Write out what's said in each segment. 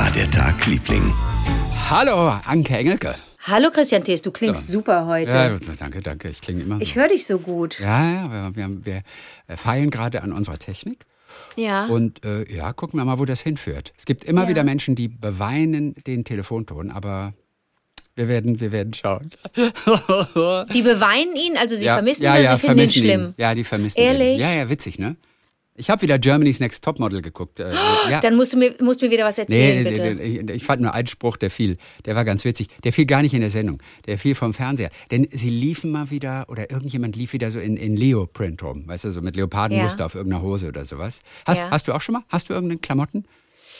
war der Tag, Liebling? Hallo, Anke Engelke. Hallo Christian Thees, du klingst So. super heute. Ja, danke, danke. Ich klinge immer so. Ich höre dich so gut. ja, ja, wir, wir, wir äh, feilen gerade an unserer Technik. Ja. Und äh, ja, gucken wir mal, wo das hinführt. Es gibt immer Ja. wieder Menschen, die beweinen den Telefonton, aber wir werden, wir werden schauen. Die beweinen ihn, also sie ja, vermissen ja, ihn oder ja, sie finden ihn schlimm. Ja, die vermissen Ehrlich? ihn. Ja, ja, witzig, ne? Ich habe wieder Germany's Next Topmodel geguckt. Äh, ja. Dann musst du mir, musst mir wieder was erzählen, Nee, bitte. nee, nee, ich fand nur einen Spruch, der fiel. Der war ganz witzig. Der fiel gar nicht in der Sendung. Der fiel vom Fernseher. Denn sie liefen mal wieder, oder irgendjemand lief wieder so in, in Leo-Print rum. Weißt du, so mit Leopardenmuster Ja. auf irgendeiner Hose oder sowas. Hast, Ja. hast du auch schon mal? Hast du irgendeine Klamotten,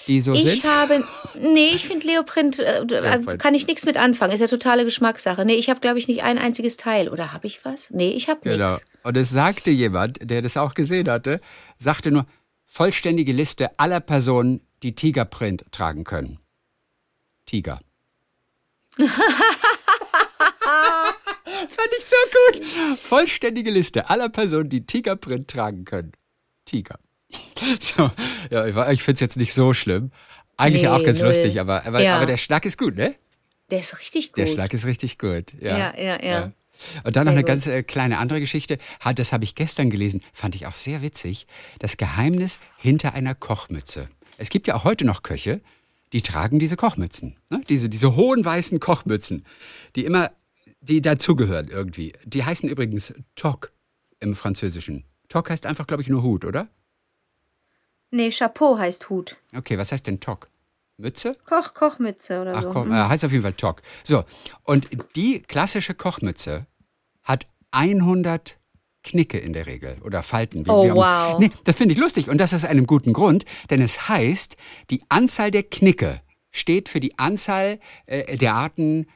die so Ich sind? habe, nee, ich finde Leoprint, äh, Leoprint. kann ich nichts mit anfangen. Ist ja totale Geschmackssache. Nee, ich habe, glaube ich, nicht ein einziges Teil. Oder habe ich was? Nee, ich habe Genau. nichts. Und es sagte jemand, der das auch gesehen hatte, sagte nur, vollständige Liste aller Personen, die Tigerprint tragen können. Tiger. Fand ich so gut. Vollständige Liste aller Personen, die Tigerprint tragen können. Tiger. So, ja, ich, ich finde es jetzt nicht so schlimm. Eigentlich Nee, auch ganz null. lustig, aber, aber, Ja. aber der Schlag ist gut, ne? Der ist richtig gut. Der Schlag ist richtig gut. Ja, Ja, ja, ja. Und dann noch eine gut. ganz äh, kleine andere Geschichte. Das habe ich gestern gelesen, fand ich auch sehr witzig. Das Geheimnis hinter einer Kochmütze. Es gibt ja auch heute noch Köche, die tragen diese Kochmützen. Ne? Diese, diese hohen weißen Kochmützen, die immer, die dazugehören irgendwie. Die heißen übrigens Toque im Französischen. Toque heißt einfach, glaube ich, nur Hut, oder? Nee, Chapeau heißt Hut. Okay, was heißt denn Toque? Mütze? Koch, Kochmütze oder Ach so. komm, äh, heißt auf jeden Fall Tock. So, und die klassische Kochmütze hat 100 Knicke in der Regel oder Falten. wie- Oh, wie wow. Nee, das finde ich lustig und das aus einem guten Grund, denn es heißt, die Anzahl der Knicke steht für die Anzahl äh, der Arten,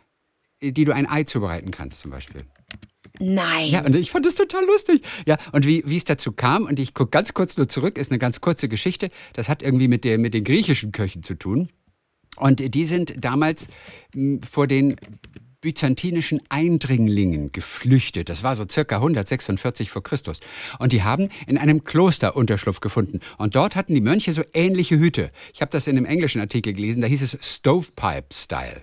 äh, die du ein Ei zubereiten kannst zum Beispiel. Nein. Ja, und ich fand das total lustig. Ja, und wie, wie es dazu kam, und ich gucke ganz kurz nur zurück, ist eine ganz kurze Geschichte. Das hat irgendwie mit, der, mit den griechischen Köchen zu tun. Und die sind damals mh, vor den byzantinischen Eindringlingen geflüchtet. Das war so circa 146 vor Christus. Und die haben in einem Kloster Unterschlupf gefunden. Und dort hatten die Mönche so ähnliche Hüte. Ich habe das in einem englischen Artikel gelesen, da hieß es Stovepipe-Style.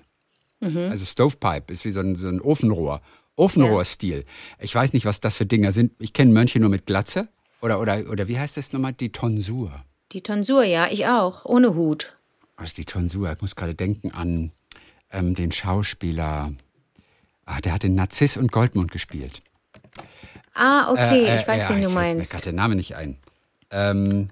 Also Stovepipe ist wie so ein, so ein Ofenrohr. Ofenrohrstil. Ich weiß nicht, was das für Dinger sind. Ich kenne Mönche nur mit Glatze. Oder, oder, oder wie heißt das nochmal? Die Tonsur. Die Tonsur, ja, ich auch. Ohne Hut. Was ist die Tonsur? Ich muss gerade denken an ähm, den Schauspieler. Ah, der hat den Narziss und Goldmund gespielt. Ah, okay, Äh, äh, ich weiß, ja, wen du fällt Mir meinst. gerade der Name nicht ein. Ähm,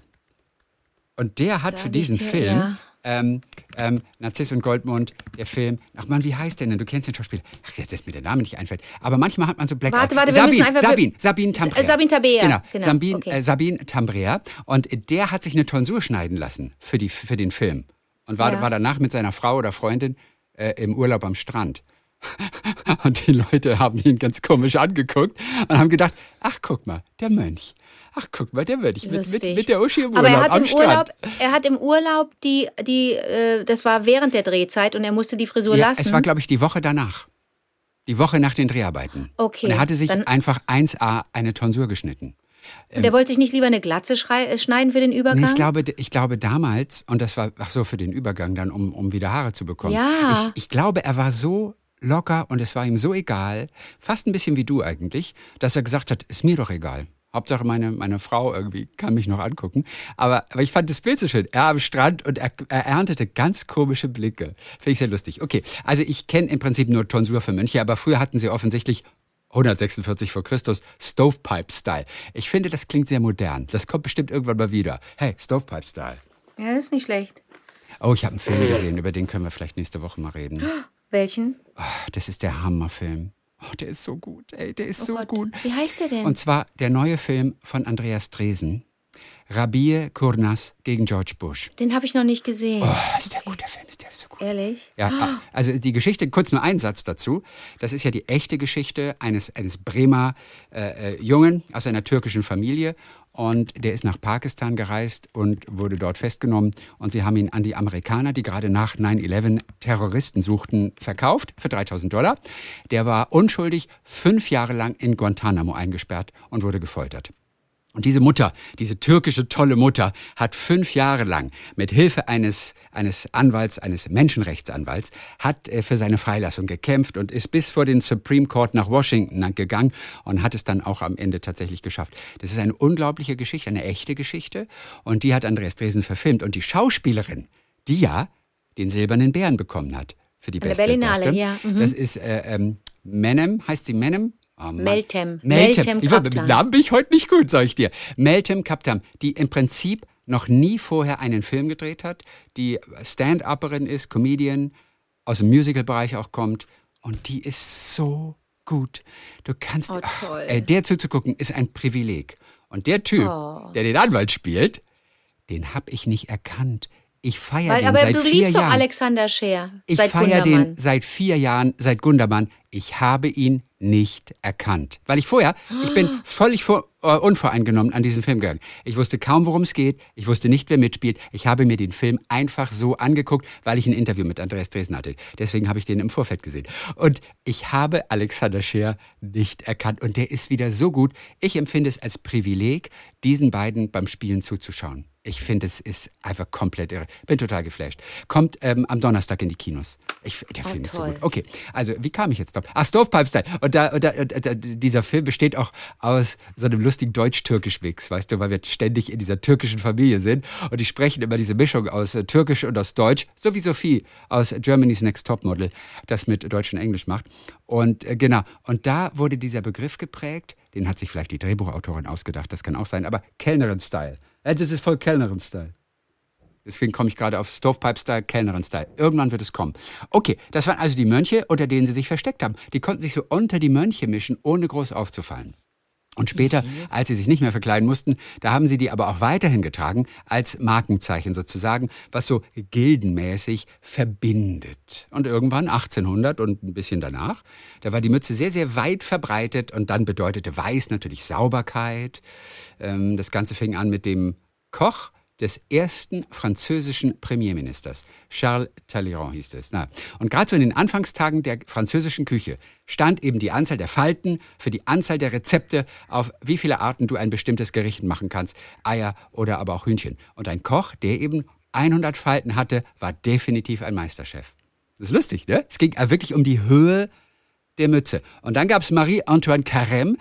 und der hat Sag für diesen dir, Film, ja. Ähm, ähm, Narziss und Goldmund, der Film, ach man, wie heißt der denn? Du kennst den Schauspieler. Ach, jetzt ist mir der Name nicht einfällt. Aber manchmal hat man so Blackout. Warte, warte, wir Sabine, müssen einfach- Sabine, Sabine Tambrea. Sabine Tabea, Genau, genau, Sabine, okay. äh, Sabine Tambrea. Und der hat sich eine Tonsur schneiden lassen für, die, für den Film. Und war, Ja. war danach mit seiner Frau oder Freundin äh, im Urlaub am Strand. Und die Leute haben ihn ganz komisch angeguckt und haben gedacht, ach guck mal, der Mönch. Ach guck mal, der Mönch mit, mit, Lustig. mit der Uschi im Aber Urlaub er hat am im Strand. Urlaub, er hat im Urlaub die, die, äh, das war während der Drehzeit und er musste die Frisur ja, lassen. es war, glaube ich, die Woche danach. Die Woche nach den Dreharbeiten. Okay, Und er hatte sich einfach 1A eine Tonsur geschnitten. und er wollte sich nicht lieber eine Glatze äh, schneiden für den Übergang? Nee, ich glaube, ich glaube damals, und das war, ach so, für den Übergang dann, um, um wieder Haare zu bekommen. Ja. Ich, ich glaube, er war so locker und es war ihm so egal, fast ein bisschen wie du eigentlich, dass er gesagt hat, ist mir doch egal. Hauptsache meine, meine Frau irgendwie kann mich noch angucken. Aber, aber ich fand das Bild so schön. Er am Strand und er, er erntete ganz komische Blicke. Finde ich sehr lustig. Okay, also ich kenne im Prinzip nur Tonsur für Mönche, aber früher hatten sie offensichtlich 146 vor Christus, Stovepipe-Style. Ich finde, das klingt sehr modern. Das kommt bestimmt irgendwann mal wieder. Hey, Stovepipe-Style. Ja, das ist nicht schlecht. Oh, ich habe einen Film gesehen, über den können wir vielleicht nächste Woche mal reden. Welchen? Ah, das ist der Hammerfilm. Oh, der ist so gut, ey, der ist so Oh Gott. gut. Wie heißt der denn? Und zwar der neue Film von Andreas Dresen. Rabie Kurnas gegen George Bush. den habe ich noch nicht gesehen. Oh, ist der gut, der Film ist der so gut. Ehrlich? Ja, also die Geschichte, kurz nur ein Satz dazu. Das ist ja die echte Geschichte eines, eines Bremer äh, äh, Jungen aus einer türkischen Familie. Und der ist nach Pakistan gereist und wurde dort festgenommen. Und sie haben ihn an die Amerikaner, die gerade nach 9-11 Terroristen suchten, verkauft für 3000 Dollar. Der war unschuldig fünf Jahre lang in Guantanamo eingesperrt und wurde gefoltert. Und diese Mutter, diese türkische tolle Mutter, hat fünf Jahre lang mit Hilfe eines, eines Anwalts, eines Menschenrechtsanwalts, hat äh, für seine Freilassung gekämpft und ist bis vor den Supreme Court nach Washington gegangen und hat es dann auch am Ende tatsächlich geschafft. Das ist eine unglaubliche Geschichte, eine echte Geschichte. Und die hat Andreas Dresen verfilmt. Und die Schauspielerin, die ja den silbernen Bären bekommen hat für die beste Berlinale, ja. Mhm. Das ist äh, ähm, Menem, heißt sie Menem? Oh Meltem. Meltem. Meltem mit Namen bin ich heute nicht gut, sag ich dir. Meltem Kaptam, die im Prinzip noch nie vorher einen Film gedreht hat, die Stand-Upperin ist, Comedian, aus dem Musical-Bereich auch kommt. Und die ist so gut. Du kannst, oh, toll. Ach, äh, der zuzugucken, ist ein Privileg. Und der Typ, oh. der den Anwalt spielt, den habe ich nicht erkannt. Ich feiere den aber seit du vier liebst Jahren. doch Alexander Scheer. Ich feiere den seit vier Jahren, seit Gundermann. Ich habe ihn nicht erkannt. Weil ich vorher, ich bin völlig vor, äh, unvoreingenommen an diesen Film gegangen. Ich wusste kaum, worum es geht. Ich wusste nicht, wer mitspielt. Ich habe mir den Film einfach so angeguckt, weil ich ein Interview mit Andreas Dresen hatte. Deswegen habe ich den im Vorfeld gesehen. Und ich habe Alexander Scheer nicht erkannt. Und der ist wieder so gut. Ich empfinde es als Privileg, diesen beiden beim Spielen zuzuschauen. Ich finde, es ist einfach komplett irre. Bin total geflasht. Kommt ähm, am Donnerstag in die Kinos. Ich, der Oh, Film ist so gut. Okay, also wie kam ich jetzt drauf? Ach, Stovepipe Style. Und, da, und, da, und da, dieser Film besteht auch aus so einem lustigen Deutsch-Türkisch-Mix, weißt du, weil wir ständig in dieser türkischen Familie sind. Und die sprechen immer diese Mischung aus äh, Türkisch und aus Deutsch, so wie Sophie aus Germany's Next Topmodel das mit Deutsch und Englisch macht. Und äh, genau, und da wurde dieser Begriff geprägt, den hat sich vielleicht die Drehbuchautorin ausgedacht, das kann auch sein, aber Kellnerin-Style. Ja, das ist voll Kellnerin-Style. Deswegen komme ich gerade auf Stovepipe-Style, Kellnerin-Style. Irgendwann wird es kommen. Okay, das waren also die Mönche, unter denen sie sich versteckt haben. Die konnten sich so unter die Mönche mischen, ohne groß aufzufallen. Und später, als sie sich nicht mehr verkleiden mussten, da haben sie die aber auch weiterhin getragen, als Markenzeichen sozusagen, was so gildenmäßig verbindet. Und irgendwann, 1800 und ein bisschen danach, da war die Mütze sehr, sehr weit verbreitet und dann bedeutete Weiß natürlich Sauberkeit. Ähm, das Ganze fing an mit dem Koch, des ersten französischen Premierministers. Charles Talleyrand hieß es. Na, und gerade so in den Anfangstagen der französischen Küche stand eben die Anzahl der Falten für die Anzahl der Rezepte, auf wie viele Arten du ein bestimmtes Gericht machen kannst. Eier oder aber auch Hühnchen. Und ein Koch, der eben 100 Falten hatte, war definitiv ein Meisterchef. Das ist lustig, ne? Es ging wirklich um die Höhe der Mütze. Und dann gab es Marie-Antoine Carême,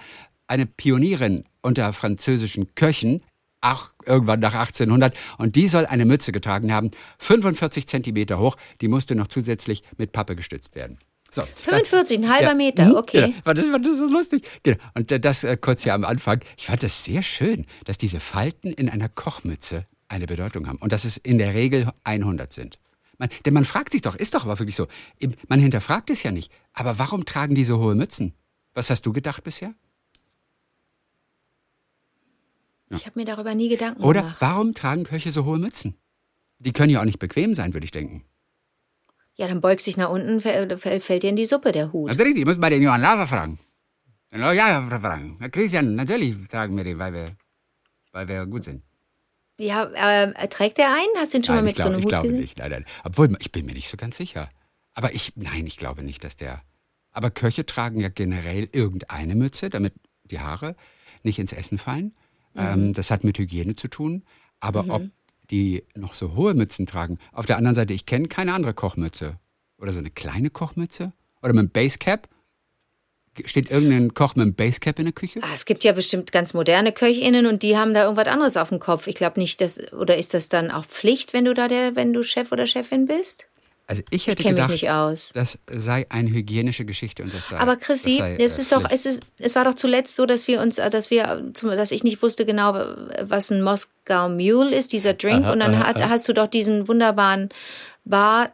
eine Pionierin unter französischen Köchen, auch irgendwann nach 1800. Und die soll eine Mütze getragen haben, 45 Zentimeter hoch. Die musste noch zusätzlich mit Pappe gestützt werden. So, 45, ein halber ja. Meter, Mhm, okay. War das war das so lustig? Genau. Und äh, das äh, kurz hier am Anfang. Ich fand das sehr schön, dass diese Falten in einer Kochmütze eine Bedeutung haben und dass es in der Regel 100 sind. Man, denn man fragt sich doch, ist doch aber wirklich so, man hinterfragt es ja nicht, aber warum tragen die so hohe Mützen? Was hast du gedacht bisher? Ich habe mir darüber nie Gedanken Oder gemacht. warum tragen Köche so hohe Mützen? Die können ja auch nicht bequem sein, würde ich denken. Ja, dann beugst dich nach unten, fällt, dir in die Suppe der Hut. Also richtig, ich muss mal den Johann Lava fragen. Den Johann Lava fragen. Herr Christian, natürlich tragen wir den, weil wir, weil wir gut sind. Ja, äh, trägt er einen? Hast du ihn schon nein, mal ich mit glaube, so einem ich Hut glaube gesehen? nicht. Nein, nein. Obwohl, ich bin mir nicht so ganz sicher. Aber ich, nein, ich glaube nicht, dass der. Aber Köche tragen ja generell irgendeine Mütze, damit die Haare nicht ins Essen fallen. Mhm. Ähm, das hat mit Hygiene zu tun. Aber ob die noch so hohe Mützen tragen. Auf der anderen Seite, ich kenne keine andere Kochmütze. Oder so eine kleine Kochmütze. Oder mit einem Basecap. Steht irgendein Koch mit einem Basecap in der Küche? Ah, es gibt ja bestimmt ganz moderne KöchInnen und die haben da irgendwas anderes auf dem Kopf. Ich glaube nicht, dass, oder ist das dann auch Pflicht, wenn du da der, wenn du Chef oder Chefin bist? Also ich hätte Ich gedacht, das sei eine hygienische Geschichte und das sei. Aber Chrissy, sei, es äh, ist doch, Pflicht. es ist, es war doch zuletzt so, dass wir uns, äh, dass wir, dass ich nicht wusste genau, was ein Moskau Mule ist, dieser Drink, Aha, und dann aha, hat, aha. hast du doch diesen wunderbaren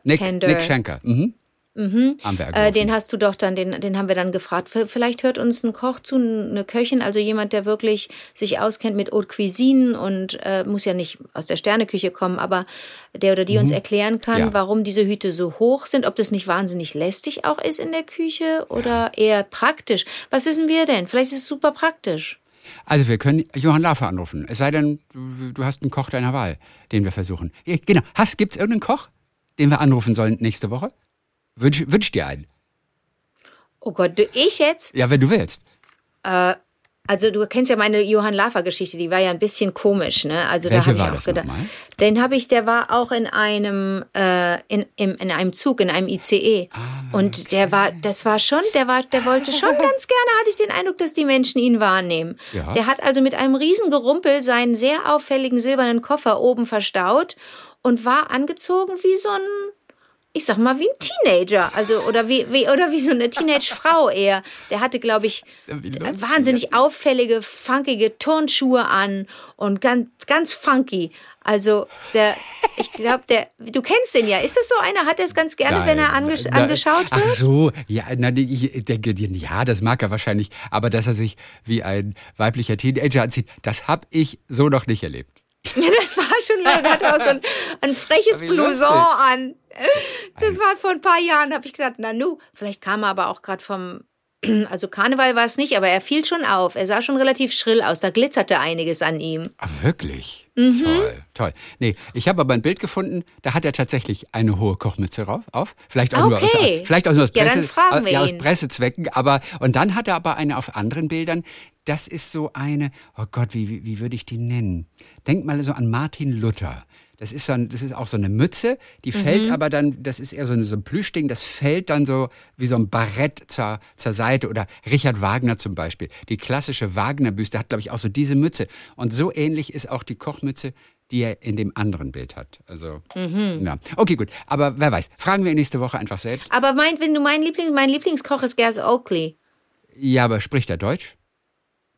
Nick, Bartender. Nick Schenker. Mhm. Haben wir Äh, den hast du doch dann, den, den haben wir dann gefragt. Vielleicht hört uns ein Koch zu, eine Köchin, also jemand, der wirklich sich auskennt mit Haute Cuisine und äh, muss ja nicht aus der Sterneküche kommen, aber der oder die uns erklären kann, Mhm. Ja. warum diese Hüte so hoch sind, ob das nicht wahnsinnig lästig auch ist in der Küche oder eher praktisch. Was wissen wir denn? Vielleicht ist es super praktisch. Also wir können Johann Lafer anrufen. Es sei denn, du, hast einen Koch deiner Wahl, den wir versuchen. Ja, genau. Hast, gibt's irgendeinen Koch, den wir anrufen sollen nächste Woche? Wünsch, wünsch dir einen. Oh Gott, du- ich jetzt? Ja, wenn du willst. Also du kennst ja meine Johann Lafer Geschichte, die war ja ein bisschen komisch, ne? Also Welche da habe ich auch gedacht. nochmal? Den habe ich, der war auch in einem äh, in, in, in einem Zug, in einem ICE. Ah, Und der war, das war schon, der war, der wollte schon ganz gerne, hatte ich den Eindruck, dass die Menschen ihn wahrnehmen. Ja. Der hat also mit einem riesen Gerumpel seinen sehr auffälligen silbernen Koffer oben verstaut und war angezogen wie so ein ich sag mal, wie ein Teenager, also oder wie, wie oder wie so eine Teenage-Frau eher. Der hatte, glaube ich, wahnsinnig auffällige, funkige Turnschuhe an und ganz, ganz funky. Also der, ich glaube, der, du kennst den ja. Ist das so einer? Hat er es ganz gerne, wenn er Nein, angesch na, angeschaut Ach wird? so, ja, nee, ich denke, ja, das mag er wahrscheinlich, aber dass er sich wie ein weiblicher Teenager anzieht, das habe ich so noch nicht erlebt. Ja, das war schon, da hat er auch so ein, ein freches Blouson an. Das war vor ein paar Jahren, habe ich gesagt, na nu, vielleicht kam er aber auch gerade vom, also Karneval war es nicht, aber er fiel schon auf. Er sah schon relativ schrill aus, da glitzerte einiges an ihm. Ah, wirklich? Mhm. Toll, toll. Nee, ich habe aber ein Bild gefunden, da hat er tatsächlich eine hohe Kochmütze rauf, auf. Vielleicht auch nur aus, Okay. vielleicht auch nur aus, Ja, dann Presse, wir ja, aus ihn. Pressezwecken. Aber, und dann hat er aber eine auf anderen Bildern. Das ist so eine, oh Gott, wie, wie, wie würde ich die nennen? Denk mal so an Martin Luther. Das ist, so ein, das ist auch so eine Mütze, die Mhm. fällt aber dann, das ist eher so, eine, so ein Plüschding, das fällt dann so wie so ein Barett zur, zur Seite. Oder Richard Wagner zum Beispiel. Die klassische Wagner-Büste hat, glaube ich, auch so diese Mütze. Und so ähnlich ist auch die Kochmütze, die er in dem anderen Bild hat. Also, Mhm. ja. Okay, gut. Aber wer weiß. Fragen wir nächste Woche einfach selbst. Aber mein, wenn du mein Lieblings, mein Lieblingskoch ist Gers Oakley. Ja, aber spricht er Deutsch?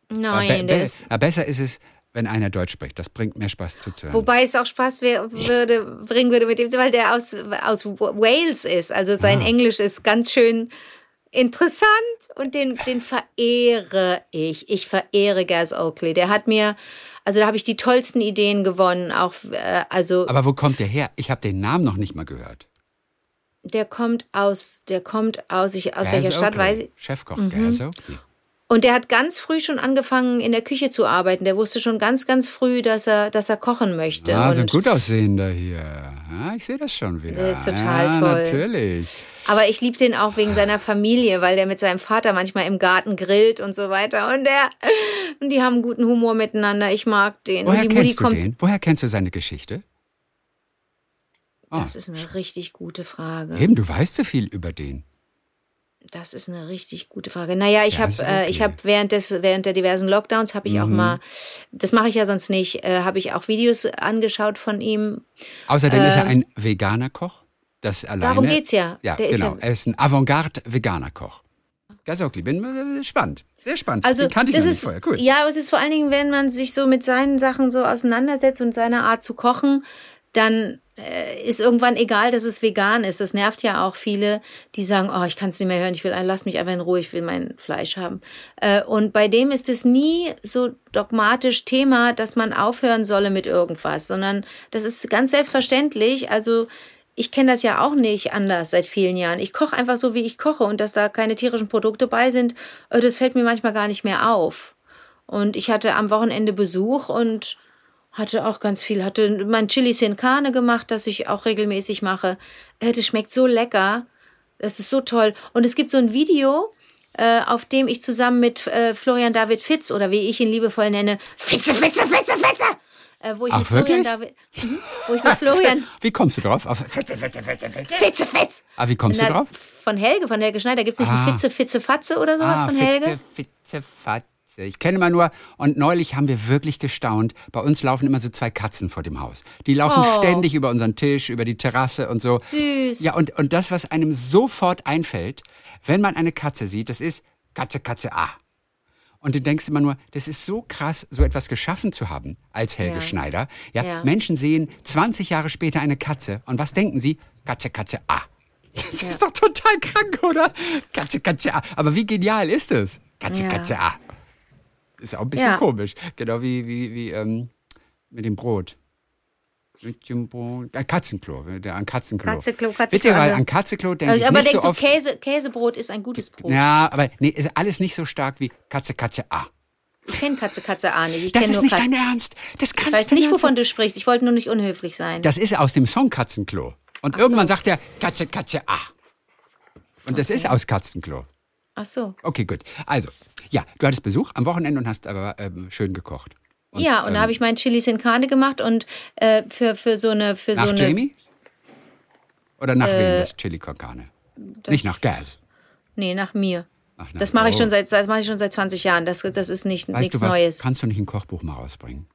Nein, Be- der be- ist, ja, besser ist es, wenn einer Deutsch spricht. Das bringt mehr Spaß zuzuhören. Wobei es auch Spaß würde, bringen würde mit dem, weil der aus, aus Wales ist. Also sein Ah. Englisch ist ganz schön interessant und den, den verehre ich. Ich verehre Gaz Oakley. Der hat mir, also da habe ich die tollsten Ideen gewonnen. Auch, äh, also aber wo kommt der her? Ich habe den Namen noch nicht mal gehört. der kommt aus, der kommt aus, ich, aus welcher Stadt Oakley. weiß ich. Mhm. Chefkoch Gaz Oakley. Und der hat ganz früh schon angefangen, in der Küche zu arbeiten. Der wusste schon ganz, ganz früh, dass er, dass er kochen möchte. Ah, so ein gut aussehender hier. Ja, ich sehe das schon wieder. Der ist total ja, toll. Natürlich. aber ich liebe den auch wegen seiner Familie, weil der mit seinem Vater manchmal im Garten grillt und so weiter. Und der, und die haben einen guten Humor miteinander. Ich mag den. Woher und die Mutti kennst du kommt. den? Woher kennst du seine Geschichte? Das ist eine richtig gute Frage. Eben, du weißt so viel über den. Das ist eine richtig gute Frage. Naja, ich Ja, habe ist äh, okay. Mhm. ich habe während des während der diversen Lockdowns habe ich auch mal, das mache ich ja sonst nicht, äh, habe ich auch Videos angeschaut von ihm. Außerdem ist er ein veganer Koch. Das alleine. Ähm, Darum geht's ja. Ja, Der ist genau. ja- er ist ein Avantgarde-Veganer Koch. Gaz Oakley, bin äh, spannend. Sehr spannend. Also den kannte ich das ist vorher. Cool. ja, aber es ist vor allen Dingen, wenn man sich so mit seinen Sachen so auseinandersetzt und seiner Art zu kochen, dann äh, ist irgendwann egal, dass es vegan ist. Das nervt ja auch viele, die sagen, oh, ich kann es nicht mehr hören, ich will, lass mich einfach in Ruhe, ich will mein Fleisch haben. Äh, und bei dem ist es nie so dogmatisch Thema, dass man aufhören solle mit irgendwas, sondern das ist ganz selbstverständlich. Also ich kenne das ja auch nicht anders seit vielen Jahren. Ich koche einfach so, wie ich koche und dass da keine tierischen Produkte bei sind, äh, das fällt mir manchmal gar nicht mehr auf. Und ich hatte am Wochenende Besuch und hatte auch ganz viel, hatte mein Chili Sin Carne gemacht, das ich auch regelmäßig mache. Äh, Das schmeckt so lecker. Das ist so toll. Und es gibt so ein Video, äh, auf dem ich zusammen mit äh, Florian David Fitz oder wie ich ihn liebevoll nenne, Fitze, Fitze, Fitze, Fitze, äh, wo ich Ach, mit Florian wirklich? David, Mhm. wo ich mit Florian Wie kommst du drauf? Auf Fetze, Fetze, Fetze, Fetze. Fitze, Fitz. Ah, wie kommst du Na, drauf? Von Helge, von Helge Schneider. Gibt es nicht Ah. ein Fitze, Fitze, Fatze oder sowas ah, von Helge? Fitze, Fitze, Fatze. Ich kenne mal nur, und neulich haben wir wirklich gestaunt. Bei uns laufen immer so zwei Katzen vor dem Haus. Die laufen Oh. ständig über unseren Tisch, über die Terrasse und so. Süß. Ja, und, und das, was einem sofort einfällt, wenn man eine Katze sieht, das ist Katze, Katze, ah. Und du denkst immer nur, das ist so krass, so etwas geschaffen zu haben als Helge Ja. Schneider. Ja, Ja. Menschen sehen 20 Jahre später eine Katze und was denken sie? Katze, Katze, ah. Das ist doch total krank, oder? Katze, Katze, ah. Aber wie genial ist es? Katze, Ja. Katze, ah. Ist auch ein bisschen Ja. komisch. Genau wie, wie, wie ähm, mit dem Brot. Mit dem Brot. Ein Katzenklo. der- Ein Katzenklo. Katzenklo, Katzenklo, Witzigerweise, also- an Katzenklo denke ich aber nicht denkst so du, oft. Käse, Käsebrot ist ein gutes Brot? Ja, aber nee, ist alles nicht so stark wie Katze, Katze, ah. Ich kenne Katze, Katze A nicht. Ich Das ist nicht Kat- dein Ernst. Das kann Ich weiß nicht, wovon sein. du sprichst. Ich wollte nur nicht unhöflich sein. Das ist aus dem Song Katzenklo. Und irgendwann sagt er Katze, Katze, ah. Und das ist aus Katzenklo. Ach so. Okay, gut. Also, ja, du hattest Besuch am Wochenende und hast aber ähm, schön gekocht. Und, ja, und ähm, da habe ich meinen Chili sin Carne gemacht und äh, für, für so eine. Für nach so eine, Jamie? Oder nach äh, wem das Chili con Carne? Nicht nach Gas. Nee, nach mir. Ach, das mache ich schon seit das mache ich schon seit 20 Jahren. Das, das ist nicht weißt nichts du was, Neues. Kannst du nicht ein Kochbuch mal rausbringen?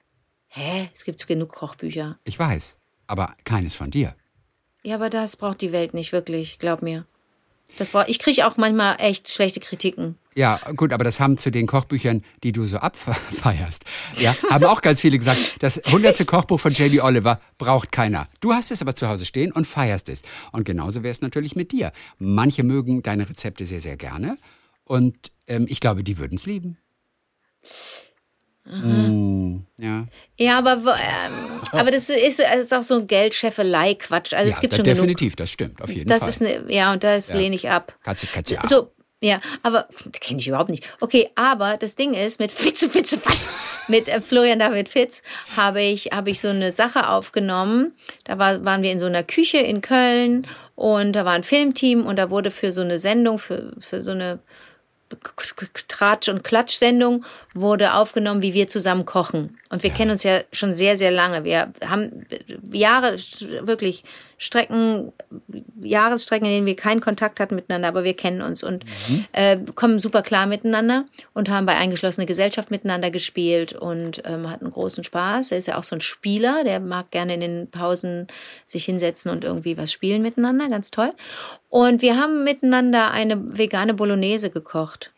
Hä? Es gibt genug Kochbücher. Ich weiß, aber keines von dir. Ja, aber das braucht die Welt nicht wirklich, glaub mir. Das brauch, ich kriege auch manchmal echt schlechte Kritiken. Ja, gut, aber das haben zu den Kochbüchern, die du so abfeierst, ja, haben auch ganz viele gesagt, das hundertste Kochbuch von Jamie Oliver braucht keiner. Du hast es aber zu Hause stehen und feierst es. Und genauso wäre es natürlich mit dir. Manche mögen deine Rezepte sehr, sehr gerne und ähm, ich glaube, die würden es lieben. Mm, ja. ja, aber, ähm, aber das ist, ist auch so ein Geldscheffelei-Quatsch. Also ja, es gibt schon definitiv, genug. das stimmt, auf jeden das Fall. Ist eine, ja, und das ja. lehne ich ab. Katze, Katze, so, ja, aber kenne ich überhaupt nicht. Okay, aber das Ding ist, mit Fitze, Fitze, Fatz, mit äh, Florian David Fitz habe ich, habe ich so eine Sache aufgenommen. Da war, waren wir in so einer Küche in Köln und da war ein Filmteam und da wurde für so eine Sendung, für, für so eine Tratsch- und Klatsch-Sendung wurde aufgenommen, wie wir zusammen kochen. Und wir ja. kennen uns ja schon sehr, sehr lange. Wir haben Jahre, wirklich Strecken, Jahresstrecken, in denen wir keinen Kontakt hatten miteinander, aber wir kennen uns und mhm. äh, kommen super klar miteinander und haben bei Eingeschlossene Gesellschaft miteinander gespielt und ähm, hatten großen Spaß. Er ist ja auch so ein Spieler, der mag gerne in den Pausen sich hinsetzen und irgendwie was spielen miteinander, ganz toll. Und wir haben miteinander eine vegane Bolognese gekocht.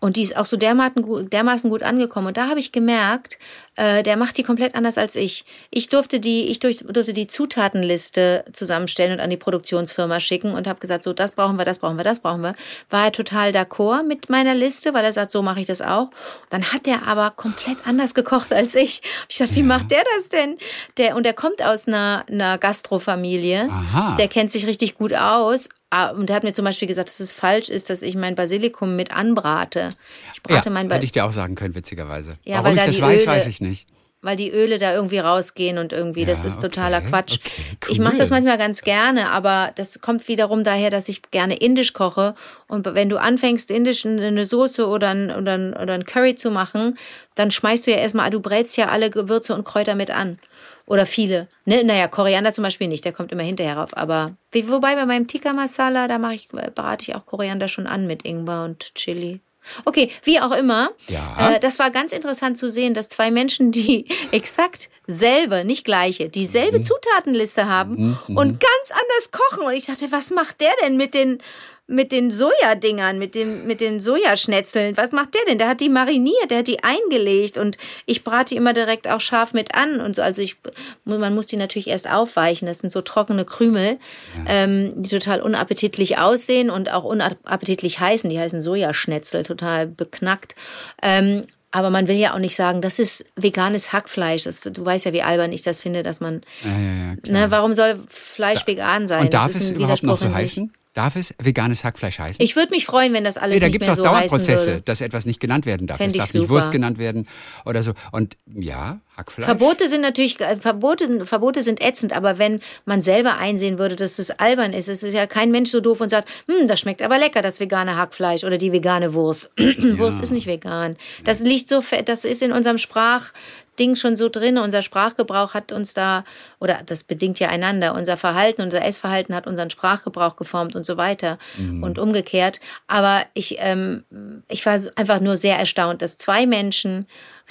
Und die ist auch so dermaßen gut, dermaßen gut angekommen. Und da habe ich gemerkt, äh, der macht die komplett anders als ich. Ich durfte die, ich durfte die Zutatenliste zusammenstellen und an die Produktionsfirma schicken und habe gesagt, so das brauchen wir, das brauchen wir, das brauchen wir. War er total d'accord mit meiner Liste, weil er sagt, so mache ich das auch. Dann hat er aber komplett anders gekocht als ich. Ich dachte, wie macht der das denn? Der und der kommt aus einer, einer Gastrofamilie. Aha. Der kennt sich richtig gut aus. Ah, und er hat mir zum Beispiel gesagt, dass es falsch ist, dass ich mein Basilikum mit anbrate. Ich brate ja, mein ba Hätte ich dir auch sagen können, witzigerweise. Ja, Warum ich da das weiß, Öle, weiß ich nicht weil die Öle da irgendwie rausgehen und irgendwie, ja, das ist okay, totaler Quatsch. Okay, cool. Ich mache das manchmal ganz gerne, aber das kommt wiederum daher, dass ich gerne indisch koche. Und wenn du anfängst, indisch eine Soße oder ein, oder ein, oder ein Curry zu machen, dann schmeißt du ja erstmal, du brätst ja alle Gewürze und Kräuter mit an. Oder viele. Ne? Naja, Koriander zum Beispiel nicht, der kommt immer hinterher rauf. Aber wobei bei meinem Tikka Masala, da mache ich, berate ich auch Koriander schon an mit Ingwer und Chili. Okay, wie auch immer. Ja. Äh, das war ganz interessant zu sehen, dass zwei Menschen, die exakt selbe, nicht gleiche, dieselbe mhm. Zutatenliste haben mhm. mhm. und ganz anders kochen. Und ich dachte, was macht der denn mit den mit den Sojadingern, mit, dem, mit den Sojaschnetzeln. Was macht der denn? Der hat die mariniert, der hat die eingelegt und ich brate die immer direkt auch scharf mit an und so. Also ich, man muss die natürlich erst aufweichen. Das sind so trockene Krümel, ja. ähm, die total unappetitlich aussehen und auch unappetitlich heißen. Die heißen Sojaschnetzel, total beknackt. Ähm, aber man will ja auch nicht sagen, das ist veganes Hackfleisch. Das, du weißt ja, wie albern ich das finde, dass man. Ja, ja, ja, ne, warum soll Fleisch vegan sein? Und darf es überhaupt noch so heißen? Darf es veganes Hackfleisch heißen? Ich würde mich freuen, wenn das alles nee, da nicht mehr so Da gibt es auch Dauerprozesse, dass etwas nicht genannt werden darf. Fänd es darf super. nicht Wurst genannt werden oder so. Und ja, Hackfleisch. Verbote sind natürlich, äh, Verbote, Verbote sind ätzend, aber wenn man selber einsehen würde, dass das albern ist, es ist ja kein Mensch so doof und sagt, hm, das schmeckt aber lecker, das vegane Hackfleisch oder die vegane Wurst. Ja. Wurst ist nicht vegan. Das liegt so, das ist in unserem Sprach, Ding schon so drin. Unser Sprachgebrauch hat uns da, oder das bedingt ja einander, unser Verhalten, unser Essverhalten hat unseren Sprachgebrauch geformt und so weiter mhm. und umgekehrt. Aber ich, ähm, ich war einfach nur sehr erstaunt, dass zwei Menschen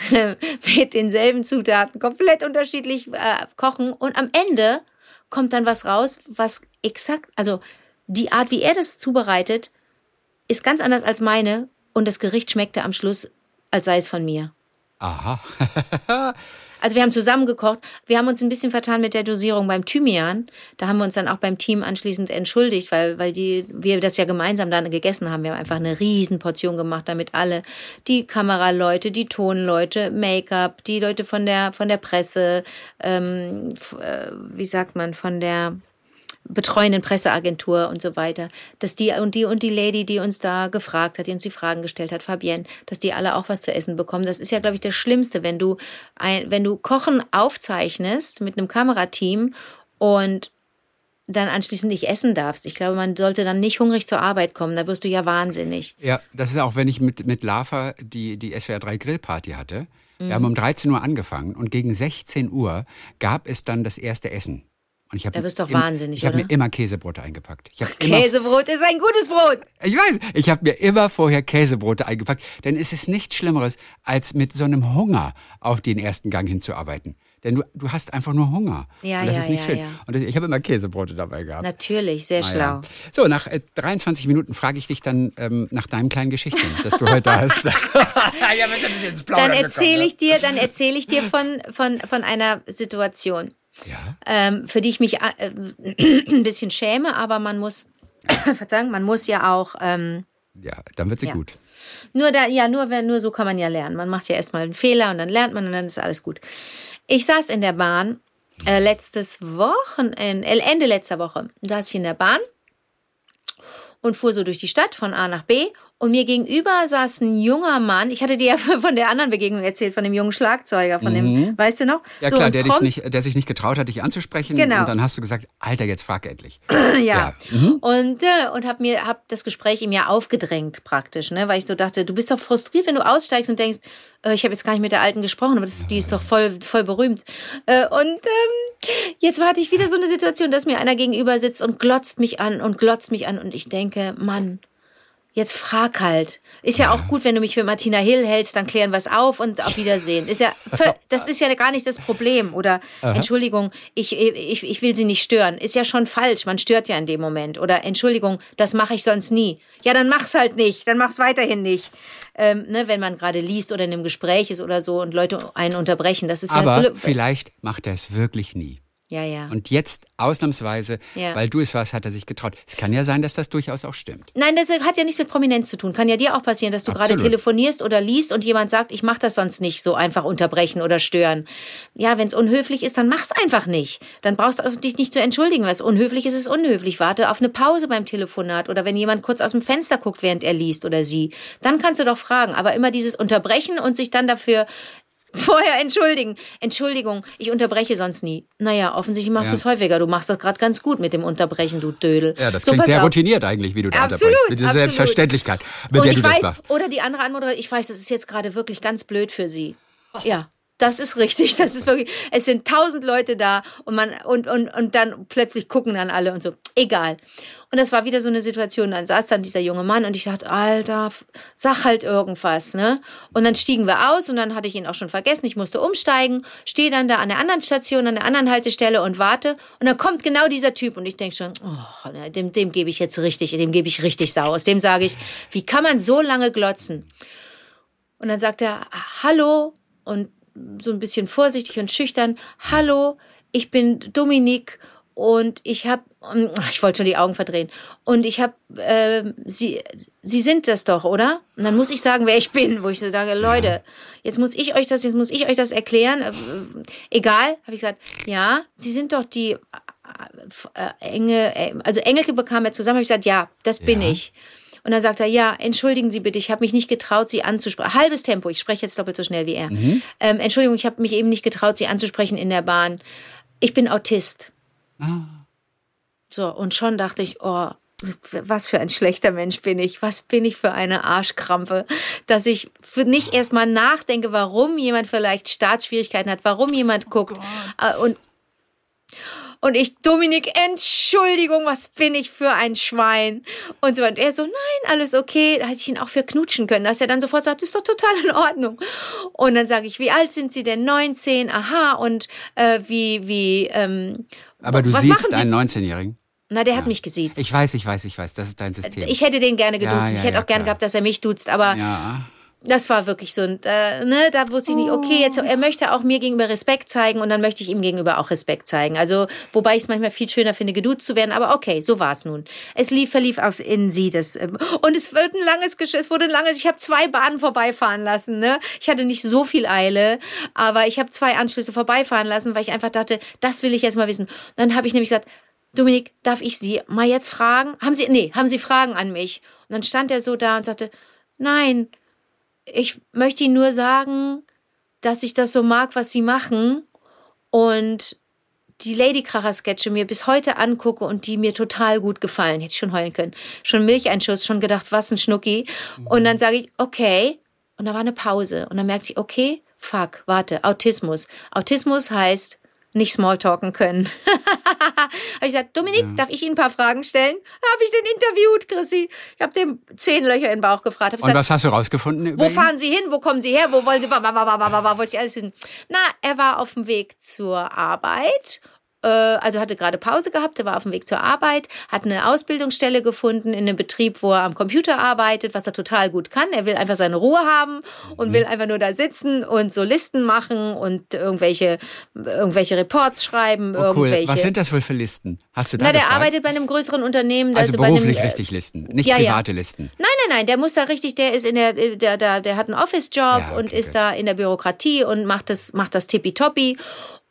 mit denselben Zutaten komplett unterschiedlich äh, kochen und am Ende kommt dann was raus, was exakt, also die Art, wie er das zubereitet, ist ganz anders als meine und das Gericht schmeckte am Schluss, als sei es von mir. Aha. also wir haben zusammen gekocht. Wir haben uns ein bisschen vertan mit der Dosierung beim Thymian. Da haben wir uns dann auch beim Team anschließend entschuldigt, weil, weil die, wir das ja gemeinsam dann gegessen haben. Wir haben einfach eine riesen Portion gemacht, damit alle, die Kameraleute, die Tonleute, Make-up, die Leute von der, von der Presse, ähm, äh, wie sagt man, von der betreuenden Presseagentur und so weiter, dass die und die und die Lady, die uns da gefragt hat, die uns die Fragen gestellt hat, Fabienne, dass die alle auch was zu essen bekommen. Das ist ja, glaube ich, das Schlimmste, wenn du ein, wenn du Kochen aufzeichnest mit einem Kamerateam und dann anschließend nicht essen darfst. Ich glaube, man sollte dann nicht hungrig zur Arbeit kommen. Da wirst du ja wahnsinnig. Ja, das ist auch, wenn ich mit, mit Lava die, die SWR 3 Grillparty hatte. Wir mhm. haben um 13 Uhr angefangen und gegen 16 Uhr gab es dann das erste Essen. Und ich da bist du doch wahnsinnig, Ich habe mir immer Käsebrote eingepackt. Käsebrot ist ein gutes Brot. Ich meine, ich habe mir immer vorher Käsebrote eingepackt, denn es ist nichts Schlimmeres, als mit so einem Hunger auf den ersten Gang hinzuarbeiten. Denn du, du hast einfach nur Hunger. Ja, und das ja, ist nicht ja, schön. ja. Und ich habe immer Käsebrote dabei gehabt. Natürlich, sehr Naja. schlau. So, nach äh, 23 Minuten frage ich dich dann ähm, nach deinem kleinen Geschichtchen, das du heute hast. ja, Dann erzähle ne? ich dir, dann erzähle ich dir von, von, von einer Situation, Ja. ähm, für die ich mich äh, ein bisschen schäme, aber man muss, Verzeihung, man muss ja auch ähm, ja, dann wird sie Ja. gut. Nur da, ja, nur, nur so kann man ja lernen. Man macht ja erstmal einen Fehler und dann lernt man und dann ist alles gut. Ich saß in der Bahn äh, letztes Wochenende, äh, Ende letzter Woche, saß ich in der Bahn und fuhr so durch die Stadt von A nach B und mir gegenüber saß ein junger Mann. Ich hatte dir ja von der anderen Begegnung erzählt, von dem jungen Schlagzeuger, von dem, weißt du noch? Mhm. Ja so, klar, der, prompt- nicht, der sich nicht getraut hat, dich anzusprechen. Genau. Und dann hast du gesagt, Alter, jetzt frag endlich. ja. Mhm. Und, äh, und habe mir hab das Gespräch ihm ja aufgedrängt praktisch, ne? weil ich so dachte, du bist doch frustriert, wenn du aussteigst und denkst, äh, ich habe jetzt gar nicht mit der Alten gesprochen, aber das, die ist doch voll, voll berühmt. Äh, und ähm, jetzt hatte ich wieder so eine Situation, dass mir einer gegenüber sitzt und glotzt mich an und glotzt mich an und ich denke, Mann, Jetzt frag halt. Ist ja auch gut, wenn du mich für Martina Hill hältst, dann klären wir es auf und auf Wiedersehen. Ist ja, das ist ja gar nicht das Problem. Oder Entschuldigung, ich, ich, ich will sie nicht stören. Ist ja schon falsch. Man stört ja in dem Moment. Oder Entschuldigung, das mache ich sonst nie. Ja, dann mach's halt nicht. Dann mach's weiterhin nicht. Ähm, ne, wenn man gerade liest oder in einem Gespräch ist oder so und Leute einen unterbrechen. Das ist Aber ja. vielleicht macht er es wirklich nie. Ja, ja. Und jetzt ausnahmsweise, Ja. weil du es warst, hat er sich getraut. Es kann ja sein, dass das durchaus auch stimmt. Nein, das hat ja nichts mit Prominenz zu tun. Kann ja dir auch passieren, dass du gerade Absolut. telefonierst oder liest und jemand sagt, ich mache das sonst nicht, so einfach unterbrechen oder stören. Ja, wenn es unhöflich ist, dann mach's einfach nicht. Dann brauchst du dich nicht zu entschuldigen, weil es unhöflich ist, ist unhöflich. Warte auf eine Pause beim Telefonat oder wenn jemand kurz aus dem Fenster guckt, während er liest oder sie, dann kannst du doch fragen. Aber immer dieses Unterbrechen und sich dann dafür Vorher entschuldigen. Entschuldigung, ich unterbreche sonst nie. Naja, offensichtlich machst Ja. du es häufiger. Du machst das gerade ganz gut mit dem Unterbrechen, du Dödel. Ja, das So, klingt sehr auf. routiniert eigentlich, wie du da Absolut, unterbrichst. Mit dieser absolut. Selbstverständlichkeit, mit und der ich du das weiß, machst. oder die andere Anmoderation, ich weiß, das ist jetzt gerade wirklich ganz blöd für sie. Ja. Das ist richtig, das ist wirklich, es sind tausend Leute da und man, und, und, und dann plötzlich gucken dann alle und so. Egal. Und das war wieder so eine Situation, dann saß dann dieser junge Mann und ich dachte, Alter, sag halt irgendwas, ne? Und dann stiegen wir aus und dann hatte ich ihn auch schon vergessen, ich musste umsteigen, stehe dann da an der anderen Station, an der anderen Haltestelle und warte und dann kommt genau dieser Typ und ich denke schon, oh, ne, dem, dem gebe ich jetzt richtig, dem gebe ich richtig Sau aus. Dem sage ich, wie kann man so lange glotzen? Und dann sagt er, hallo, und so ein bisschen vorsichtig und schüchtern, hallo, ich bin Dominik und ich habe, ich wollte schon die Augen verdrehen, und ich habe, äh, Sie, Sie sind das doch, oder? Und dann muss ich sagen, wer ich bin, wo ich so sage, Leute, jetzt muss ich euch das, jetzt muss ich euch das erklären. Äh, egal, habe ich gesagt, ja, Sie sind doch die äh, Engel, äh, also Engelke bekam er zusammen, habe ich gesagt, ja, das bin Ja. ich. Und dann sagt er, ja, entschuldigen Sie bitte, ich habe mich nicht getraut, Sie anzusprechen. Halbes Tempo, ich spreche jetzt doppelt so schnell wie er. Mhm. Ähm, Entschuldigung, ich habe mich eben nicht getraut, Sie anzusprechen in der Bahn. Ich bin Autist. Ah. So, und schon dachte ich, oh, was für ein schlechter Mensch bin ich. Was bin ich für eine Arschkrampe, dass ich nicht erstmal nachdenke, warum jemand vielleicht Startschwierigkeiten hat, warum jemand guckt. Äh, Und und ich, Dominik, Entschuldigung, was bin ich für ein Schwein? Und so weiter. Und er so, nein, alles okay. Da hätte ich ihn auch für knutschen können, dass er dann sofort sagt, ist doch total in Ordnung. Und dann sage ich, wie alt sind Sie denn? 19, aha. Und äh, wie, wie, ähm, Aber du siehst Sie? einen 19-Jährigen. Na, der hat mich gesiezt. Ich weiß, ich weiß, ich weiß. Das ist dein System. Ich hätte den gerne geduzt. Ja, ja, ich hätte ja, auch gerne gehabt, dass er mich duzt, aber ja. Das war wirklich so äh, ne, da wusste ich nicht, okay, jetzt, er möchte auch mir gegenüber Respekt zeigen und dann möchte ich ihm gegenüber auch Respekt zeigen. Also, wobei ich es manchmal viel schöner finde, geduzt zu werden, aber okay, so war es nun. Es lief, verlief auf in sie das, ähm, und es wird ein langes Gesch es wurde ein langes, ich habe zwei Bahnen vorbeifahren lassen, ne. Ich hatte nicht so viel Eile, aber ich habe zwei Anschlüsse vorbeifahren lassen, weil ich einfach dachte, das will ich jetzt mal wissen. Dann habe ich nämlich gesagt, Dominik, darf ich Sie mal jetzt fragen? Haben Sie, nee, haben Sie Fragen an mich? Und dann stand er so da und sagte, nein, ich möchte Ihnen nur sagen, dass ich das so mag, was Sie machen. Und die Ladykracher-Sketche mir bis heute angucke und die mir total gut gefallen. Hätte ich schon heulen können. Schon Milcheinschuss, schon gedacht, was ein Schnucki. Und dann sage ich, okay. Und da war eine Pause. Und dann merkte ich, okay, fuck, warte, Autismus. Autismus heißt nicht Smalltalken können. habe ich gesagt, Dominik, ja. darf ich Ihnen ein paar Fragen stellen? Habe ich den interviewt, Chrissy. Ich habe dem zehn Löcher in den Bauch gefragt. Und gesagt, was hast du rausgefunden? wo ihn? fahren Sie hin? Wo kommen Sie her? Wo wollen Sie? Wollte ich alles wissen. Na, er war auf dem Weg zur Arbeit also hatte gerade Pause gehabt, er war auf dem Weg zur Arbeit, hat eine Ausbildungsstelle gefunden in einem Betrieb, wo er am Computer arbeitet, was er total gut kann. Er will einfach seine Ruhe haben und mhm. will einfach nur da sitzen und so Listen machen und irgendwelche, irgendwelche Reports schreiben. Oh, cool. Was sind das wohl für Listen? Hast du da Na, der gefragt? arbeitet bei einem größeren Unternehmen. Also, also beruflich einem, richtig Listen, nicht ja, private ja. Listen. Nein, nein, nein, der muss da richtig, der ist in der, der, der, der hat einen Office-Job ja, okay, und ist gut. da in der Bürokratie und macht das, macht das tippitoppi.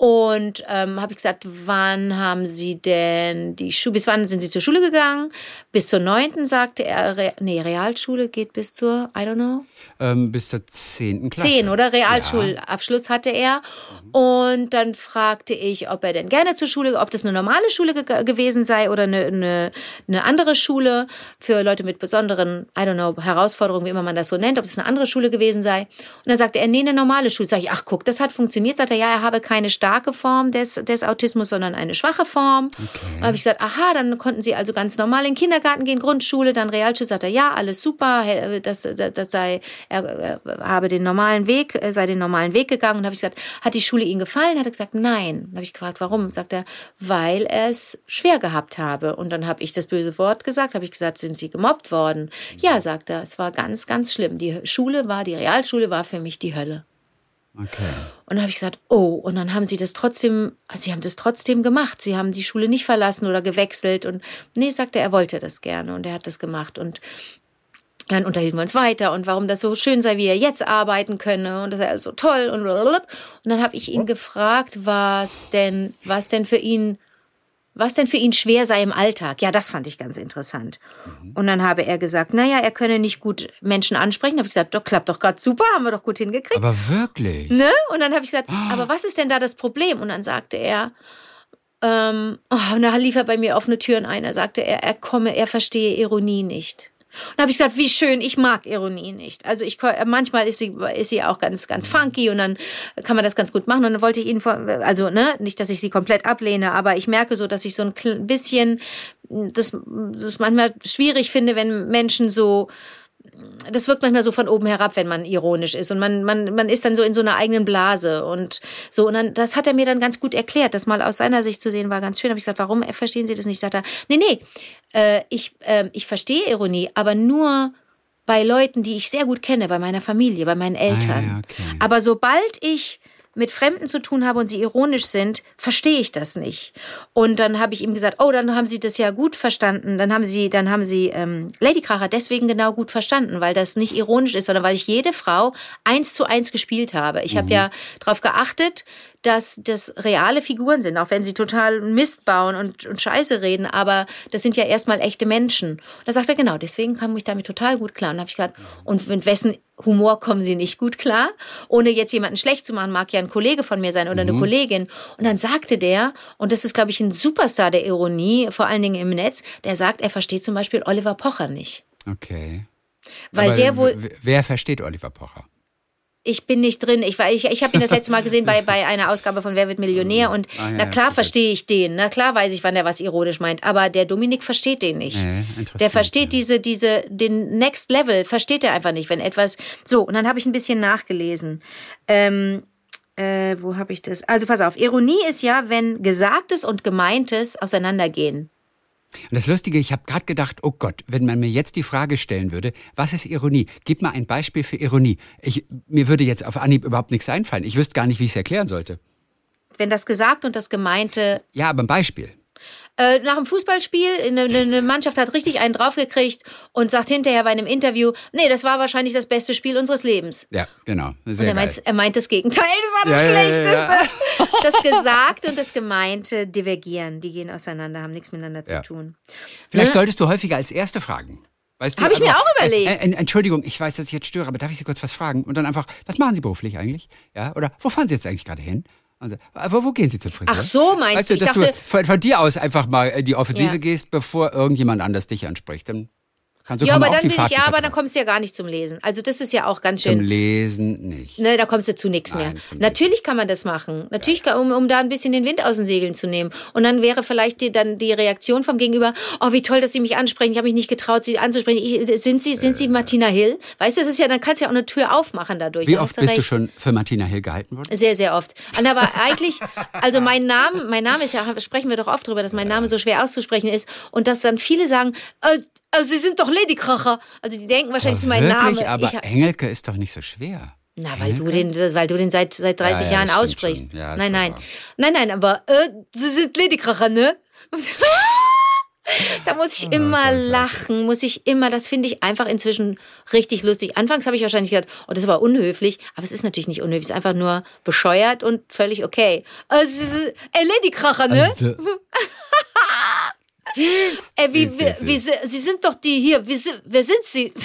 Und ähm, habe ich gesagt, wann haben Sie denn die Schule, bis wann sind Sie zur Schule gegangen? Bis zur neunten sagte er, Re nee, Realschule geht bis zur, I don't know. Ähm, bis zur zehnten Klasse. Zehn, oder? Realschulabschluss ja. hatte er. Und dann fragte ich, ob er denn gerne zur Schule, ob das eine normale Schule ge gewesen sei oder eine, eine, eine andere Schule für Leute mit besonderen, I don't know, Herausforderungen, wie immer man das so nennt, ob es eine andere Schule gewesen sei. Und dann sagte er, nee, eine normale Schule. Sag ich, ach guck, das hat funktioniert. Sagt er, ja, er habe keine starke Form des, des Autismus, sondern eine schwache Form. Okay. Dann habe ich gesagt, aha, dann konnten sie also ganz normal in den Kindergarten gehen, Grundschule, dann Realschule. Sagt er, ja, alles super, das, das sei, er habe den normalen Weg, sei den normalen Weg gegangen. Und habe ich gesagt, hat die Schule Ihnen gefallen? Hat er gesagt, nein. Dann habe ich gefragt, warum? Sagt er, weil er es schwer gehabt habe. Und dann habe ich das böse Wort gesagt, habe ich gesagt, sind Sie gemobbt worden? Ja, sagt er, es war ganz, ganz schlimm. Die Schule war, die Realschule war für mich die Hölle. Okay. Und dann habe ich gesagt, oh, und dann haben sie das trotzdem, also sie haben das trotzdem gemacht. Sie haben die Schule nicht verlassen oder gewechselt. Und nee, sagte er, er wollte das gerne und er hat das gemacht. Und dann unterhielten wir uns weiter und warum das so schön sei, wie er jetzt arbeiten könne und das sei alles so toll und blablabla. Und dann habe ich ihn gefragt, was denn, was denn für ihn, was denn für ihn schwer sei im Alltag. Ja, das fand ich ganz interessant. Mhm. Und dann habe er gesagt, naja, er könne nicht gut Menschen ansprechen. Habe ich gesagt, doch, klappt doch gerade super, haben wir doch gut hingekriegt. Aber wirklich? Ne? Und dann habe ich gesagt, oh. aber was ist denn da das Problem? Und dann sagte er, ähm, oh, und da lief er bei mir offene Türen ein. Er sagte, er, er komme, er verstehe Ironie nicht. Und habe ich gesagt, wie schön, ich mag Ironie nicht. Also ich manchmal ist sie ist sie auch ganz ganz funky und dann kann man das ganz gut machen und dann wollte ich ihnen also ne, nicht, dass ich sie komplett ablehne, aber ich merke so, dass ich so ein bisschen das, das manchmal schwierig finde, wenn Menschen so das wirkt manchmal so von oben herab, wenn man ironisch ist und man, man, man ist dann so in so einer eigenen Blase und so und dann, das hat er mir dann ganz gut erklärt, das mal aus seiner Sicht zu sehen war ganz schön. Habe ich gesagt, warum verstehen Sie das nicht? Sagt er, nee, nee, äh, ich, äh, ich verstehe Ironie, aber nur bei Leuten, die ich sehr gut kenne, bei meiner Familie, bei meinen Eltern. Ah, okay. Aber sobald ich mit Fremden zu tun habe und sie ironisch sind, verstehe ich das nicht. Und dann habe ich ihm gesagt, oh, dann haben Sie das ja gut verstanden. Dann haben Sie, dann haben Sie ähm, Lady Kracher deswegen genau gut verstanden, weil das nicht ironisch ist, sondern weil ich jede Frau eins zu eins gespielt habe. Ich mhm. habe ja darauf geachtet, dass das reale Figuren sind, auch wenn sie total Mist bauen und, und Scheiße reden, aber das sind ja erstmal echte Menschen. Und da sagt er, genau, deswegen kam ich damit total gut klar. Und habe ich gesagt, und mit wessen Humor kommen sie nicht gut klar? Ohne jetzt jemanden schlecht zu machen, mag ja ein Kollege von mir sein oder eine mhm. Kollegin. Und dann sagte der, und das ist, glaube ich, ein Superstar der Ironie, vor allen Dingen im Netz, der sagt, er versteht zum Beispiel Oliver Pocher nicht. Okay. Weil Aber der wohl. Wer versteht Oliver Pocher? Ich bin nicht drin. Ich, ich, ich habe ihn das letzte Mal gesehen bei, bei einer Ausgabe von Wer wird Millionär und ah, ja, na klar okay. verstehe ich den. Na klar weiß ich, wann der was ironisch meint. Aber der Dominik versteht den nicht. Nee, der versteht ja. diese, diese, den Next Level, versteht er einfach nicht, wenn etwas. So, und dann habe ich ein bisschen nachgelesen. Ähm, äh, wo habe ich das? Also pass auf, Ironie ist ja, wenn Gesagtes und Gemeintes auseinandergehen. Und das Lustige, ich habe gerade gedacht, oh Gott, wenn man mir jetzt die Frage stellen würde, was ist Ironie? Gib mal ein Beispiel für Ironie. Ich, mir würde jetzt auf Anhieb überhaupt nichts einfallen. Ich wüsste gar nicht, wie ich es erklären sollte. Wenn das gesagt und das Gemeinte. Ja, aber ein Beispiel. Äh, nach dem Fußballspiel, eine, eine Mannschaft hat richtig einen draufgekriegt und sagt hinterher bei einem Interview, nee, das war wahrscheinlich das beste Spiel unseres Lebens. Ja, genau. Sehr und er, meint, er meint das Gegenteil, das war das ja, Schlechteste. Ja, ja, das Gesagte und das Gemeinte divergieren, die gehen auseinander, haben nichts miteinander zu tun. Vielleicht ne? solltest du häufiger als Erste fragen. Weißt du, Habe ich mir auch überlegt. Entschuldigung, ich weiß, dass ich jetzt störe, aber darf ich Sie kurz was fragen? Und dann einfach, was machen Sie beruflich eigentlich? Ja, oder wo fahren Sie jetzt eigentlich gerade hin? Also, aber wo gehen Sie zum Friseur? Ach so, meinst weißt du, du? dass Ich dachte, du von, von dir aus einfach mal in die Offensive Ja. gehst, bevor irgendjemand anders dich anspricht. Dann kannst du ja, aber dann will ich, ja, aber dann kommst du ja gar nicht zum Lesen. Also das ist ja auch ganz Zum schön. Lesen nicht. Ne, da kommst du zu nichts mehr. Zum Natürlich kann man das machen. Natürlich, kann, um, um da ein bisschen den Wind aus den Segeln zu nehmen. Und dann wäre vielleicht die, dann die Reaktion vom Gegenüber, oh, wie toll, dass Sie mich ansprechen. Ich habe mich nicht getraut, Sie anzusprechen. Ich, sind Sie, sind Sie Martina Hill? Weißt du, das ist ja, dann kannst du ja auch eine Tür aufmachen dadurch. Wie oft du bist du recht. schon für Martina Hill gehalten worden? Sehr, sehr oft. Und aber eigentlich, also mein Name, mein Name ist ja, sprechen wir doch oft drüber, dass mein Name so schwer auszusprechen ist und dass dann viele sagen, äh, also Sie sind doch Lady Kracher. Also die denken wahrscheinlich, das ist mein Wirklich? Name. Aber Ich hab- Engelke ist doch nicht so schwer. na, weil du den, weil du den seit, seit 30 Ja, ja, Jahren aussprichst. Ja, nein, nein. wahr. Nein, nein, aber äh, Sie sind Ladykracher, ne? da muss ich immer lachen, muss ich immer, das finde ich einfach inzwischen richtig lustig. Anfangs habe ich wahrscheinlich gedacht, oh, das war unhöflich, aber es ist natürlich nicht unhöflich, es ist einfach nur bescheuert und völlig okay. Sie sind, ey, Ladykracher, ne? Also, Ey, wie, wie, wie, Sie sind doch die hier, wie, wer sind Sie?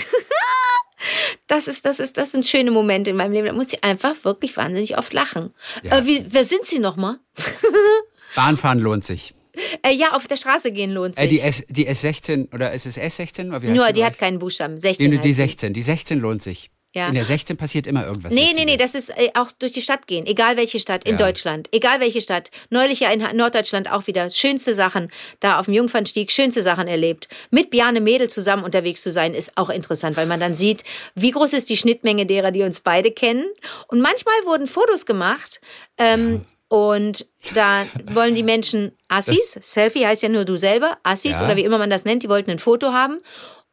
Das ist, das ist, das sind schöne Momente in meinem Leben. Da muss ich einfach wirklich wahnsinnig oft lachen. Ja. Äh, wie, wer sind Sie nochmal? Bahnfahren lohnt sich. Äh, ja, auf der Straße gehen lohnt sich. Äh, die, S, die S16 oder ist es S16? Oder wie heißt Nur, die bei hat euch? keinen Buchstaben. 16 die, die heißt sie. 16. Die 16 lohnt sich. Ja. In der 16 passiert immer irgendwas. Nee, nee, nee, Witziges. das ist äh, auch durch die Stadt gehen. Egal welche Stadt, in Ja. Deutschland. Egal welche Stadt. Neulich ja in Norddeutschland auch wieder schönste Sachen. Da auf dem Jungfernstieg schönste Sachen erlebt. Mit Bjarne Mädel zusammen unterwegs zu sein, ist auch interessant, weil man dann sieht, wie groß ist die Schnittmenge derer, die uns beide kennen. Und manchmal wurden Fotos gemacht. Ähm, Und da wollen die Menschen Assis, Selfie heißt ja nur du selber, Assis Ja. oder wie immer man das nennt, die wollten ein Foto haben.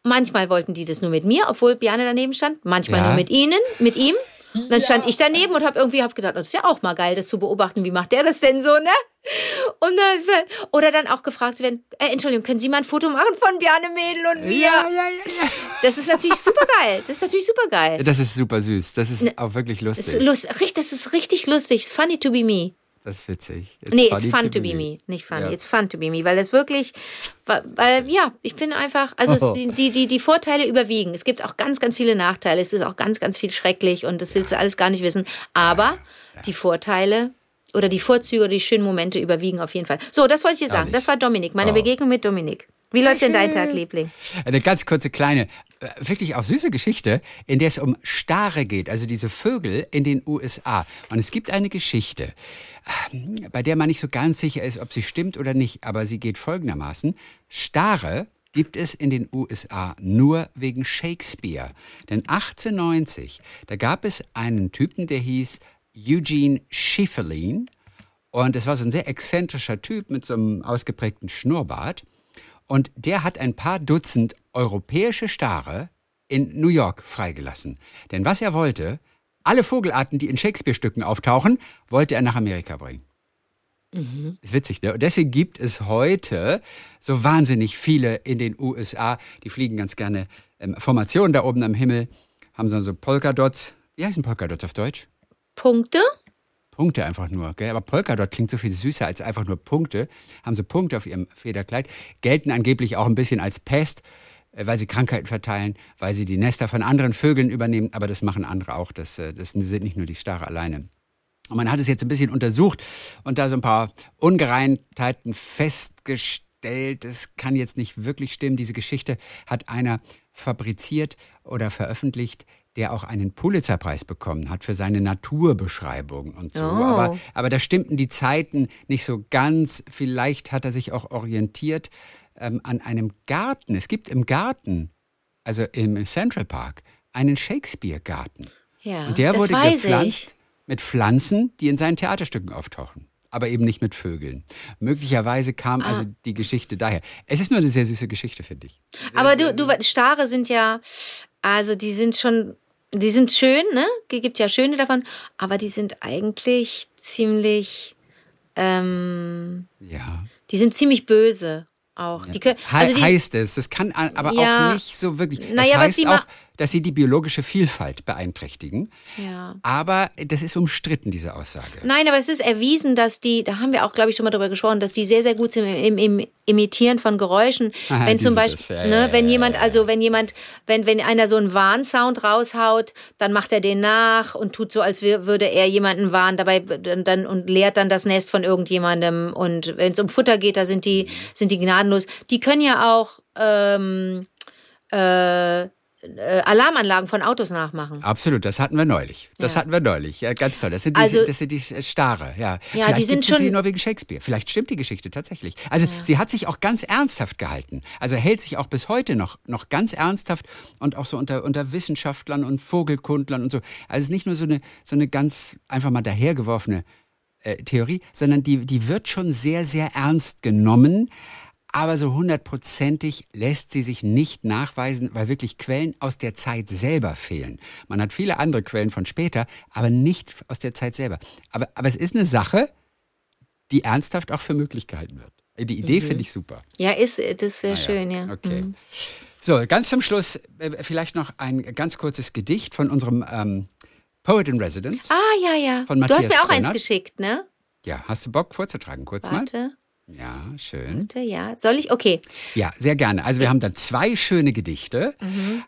Manchmal wollten die das nur mit mir, obwohl Bjarne daneben stand. Manchmal Ja. nur mit ihnen, mit ihm. Dann stand ich daneben und habe irgendwie hab gedacht, das ist ja auch mal geil, das zu beobachten. Wie macht der das denn so, ne? Und dann, oder dann auch gefragt werden, äh, Entschuldigung, können Sie mal ein Foto machen von Bjarne Mädel und mir? Ja, ja, ja, ja. Das ist natürlich super geil. Das ist natürlich super geil. Das ist super süß. Das ist auch wirklich Das ist, lustig. lust, richtig- das ist richtig lustig. It's funny to be me. Das ist witzig. Nee, it's fun to be me. Nicht funny, Ja. it's fun to be me. Weil das wirklich, weil, ja, ich bin einfach, also Oh. die, die, die, Vorteile überwiegen. Es gibt auch ganz, ganz viele Nachteile. Es ist auch ganz, ganz viel schrecklich und das willst du alles gar nicht wissen. Aber die Vorteile oder die Vorzüge oder die schönen Momente überwiegen auf jeden Fall. So, das wollte ich dir sagen. Das war Dominik, meine Oh. Begegnung mit Dominik. Wie läuft denn dein Tag, Liebling? Eine ganz kurze kleine, äh, wirklich auch süße Geschichte, in der es um Stare geht, also diese Vögel in den USA. Und es gibt eine Geschichte, ähm, bei der man nicht so ganz sicher ist, ob sie stimmt oder nicht, aber sie geht folgendermaßen. Stare gibt es in den USA nur wegen Shakespeare. Denn 1890, da gab es einen Typen, der hieß Eugene Schifferlin. Und es war so ein sehr exzentrischer Typ mit so einem ausgeprägten Schnurrbart. Und der hat ein paar Dutzend europäische Stare in New York freigelassen. Denn was er wollte, alle Vogelarten, die in Shakespeare-Stücken auftauchen, wollte er nach Amerika bringen. Ist witzig, ne? Und deswegen gibt es heute so wahnsinnig viele in den USA, die fliegen ganz gerne ähm, Formationen da oben am Himmel, haben so, so Polkadots. Wie heißen Polkadots auf Deutsch? Punkte? Punkte einfach nur. Gell? Aber Polkadot klingt so viel süßer als einfach nur Punkte. Haben sie Punkte auf ihrem Federkleid. Gelten angeblich auch ein bisschen als Pest, äh, weil sie Krankheiten verteilen, weil sie die Nester von anderen Vögeln übernehmen. Aber das machen andere auch. Das, äh, das sind nicht nur die Stare alleine. Und man hat es jetzt ein bisschen untersucht und da so ein paar Ungereimtheiten festgestellt. Das kann jetzt nicht wirklich stimmen. Diese Geschichte hat einer fabriziert oder veröffentlicht, der auch einen Pulitzerpreis bekommen hat für seine Naturbeschreibung und so. Oh. Aber, aber da stimmten die Zeiten nicht so ganz. Vielleicht hat er sich auch orientiert ähm, an einem Garten. Es gibt im Garten, also im Central Park, einen Shakespeare-Garten. Ja, Und der wurde gepflanzt ich. mit Pflanzen, die in seinen Theaterstücken auftauchen. Aber eben nicht mit Vögeln. Möglicherweise kam Ah. also die Geschichte daher. Es ist nur eine sehr süße Geschichte, finde ich. Aber du, du, Stare sind ja, also die sind schon, die sind schön, ne? Es gibt ja schöne davon, aber die sind eigentlich ziemlich, ähm, Ja. die sind ziemlich böse auch. Die können, also die, heißt es. Das kann aber Ja. auch nicht so wirklich. Naja, es was heißt die auch, dass sie die biologische Vielfalt beeinträchtigen. Ja. Aber das ist umstritten, diese Aussage. Nein, aber es ist erwiesen, dass die, da haben wir auch, glaube ich, schon mal drüber gesprochen, dass die sehr, sehr gut sind im, im, im Imitieren von Geräuschen. Aha, wenn zum Beispiel. Ja, ne, ja, wenn jemand, also wenn jemand, wenn, wenn einer so einen Warnsound raushaut, dann macht er den nach und tut so, als wür- würde er jemanden warnen, dabei dann, dann und leert dann das Nest von irgendjemandem. Und wenn es um Futter geht, da sind die, sind die gnadenlos. Die können ja auch ähm, äh, äh, Alarmanlagen von Autos nachmachen. Absolut, das hatten wir neulich. Das Ja. hatten wir neulich. Ja, ganz toll. Das sind die, Also- das sind die Starre. Ja, Ja, Vielleicht die sind es sie schon- nur wegen Shakespeare. Vielleicht stimmt die Geschichte tatsächlich. Also sie hat sich auch ganz ernsthaft gehalten. Also hält sich auch bis heute noch, noch ganz ernsthaft und auch so unter, unter Wissenschaftlern und Vogelkundlern und so. Also es ist nicht nur so eine, so eine ganz einfach mal dahergeworfene äh, Theorie, sondern die, die wird schon sehr, sehr ernst genommen. Aber so hundertprozentig lässt sie sich nicht nachweisen, weil wirklich Quellen aus der Zeit selber fehlen. Man hat viele andere Quellen von später, aber nicht aus der Zeit selber. Aber, aber es ist eine Sache, die ernsthaft auch für möglich gehalten wird. Die Idee finde ich super. Ja, ist, das ist sehr Ah, schön, ja. Okay. Mhm. So, ganz zum Schluss äh, vielleicht noch ein ganz kurzes Gedicht von unserem ähm, Poet in Residence. Ah, ja, ja. Von du hast Matthias mir auch eins Krönert. geschickt, ne? Ja, hast du Bock vorzutragen? Kurz mal. Ja, schön. warte, ja. Soll ich? Okay. Ja, sehr gerne. Also wir haben dann zwei schöne Gedichte.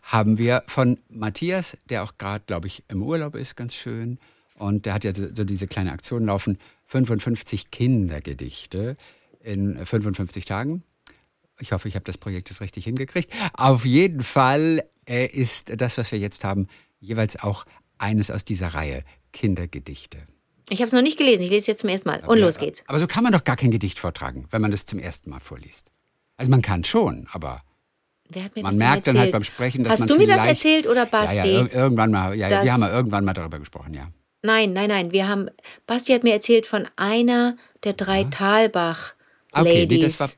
Haben wir von Matthias, der auch gerade, glaube ich, im Urlaub ist, ganz schön. Und der hat ja so diese kleine Aktion laufen, 55 Kindergedichte in 55 Tagen. Ich hoffe, ich habe das Projekt jetzt richtig hingekriegt. Auf jeden Fall ist das, was wir jetzt haben, jeweils auch eines aus dieser Reihe Kindergedichte. Ich habe es noch nicht gelesen. Ich lese es jetzt zum ersten Mal. Und los geht's. Aber so kann man doch gar kein Gedicht vortragen, wenn man das zum ersten Mal vorliest. Also man kann schon, aber Wer hat mir man merkt dann halt beim Sprechen, dass Hast man du mir das erzählt oder Ja, Basti? ja, ir irgendwann mal, ja, ja, wir haben mal irgendwann mal darüber gesprochen, ja. Nein, nein, nein. Wir haben. Basti hat mir erzählt von einer der drei Talbach-Ladies. Okay, nee, das war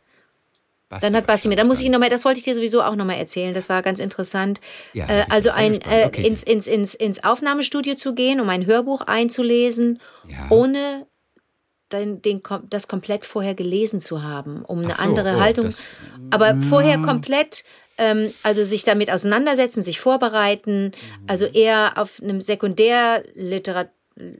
Basti Dann hat Basti mir, dann muss ich wahrscheinlich ihn noch mal, das wollte ich dir sowieso auch noch mal erzählen. Das war ganz interessant. Ja, äh, also ein äh, Okay. ins, ins, ins, ins Aufnahmestudio zu gehen, um ein Hörbuch einzulesen, Ja. ohne den, den, das komplett vorher gelesen zu haben, um eine so, andere oh, Haltung. das- aber vorher komplett, ähm, also sich damit auseinandersetzen, sich vorbereiten, Mhm. also eher auf einem Sekundärliterat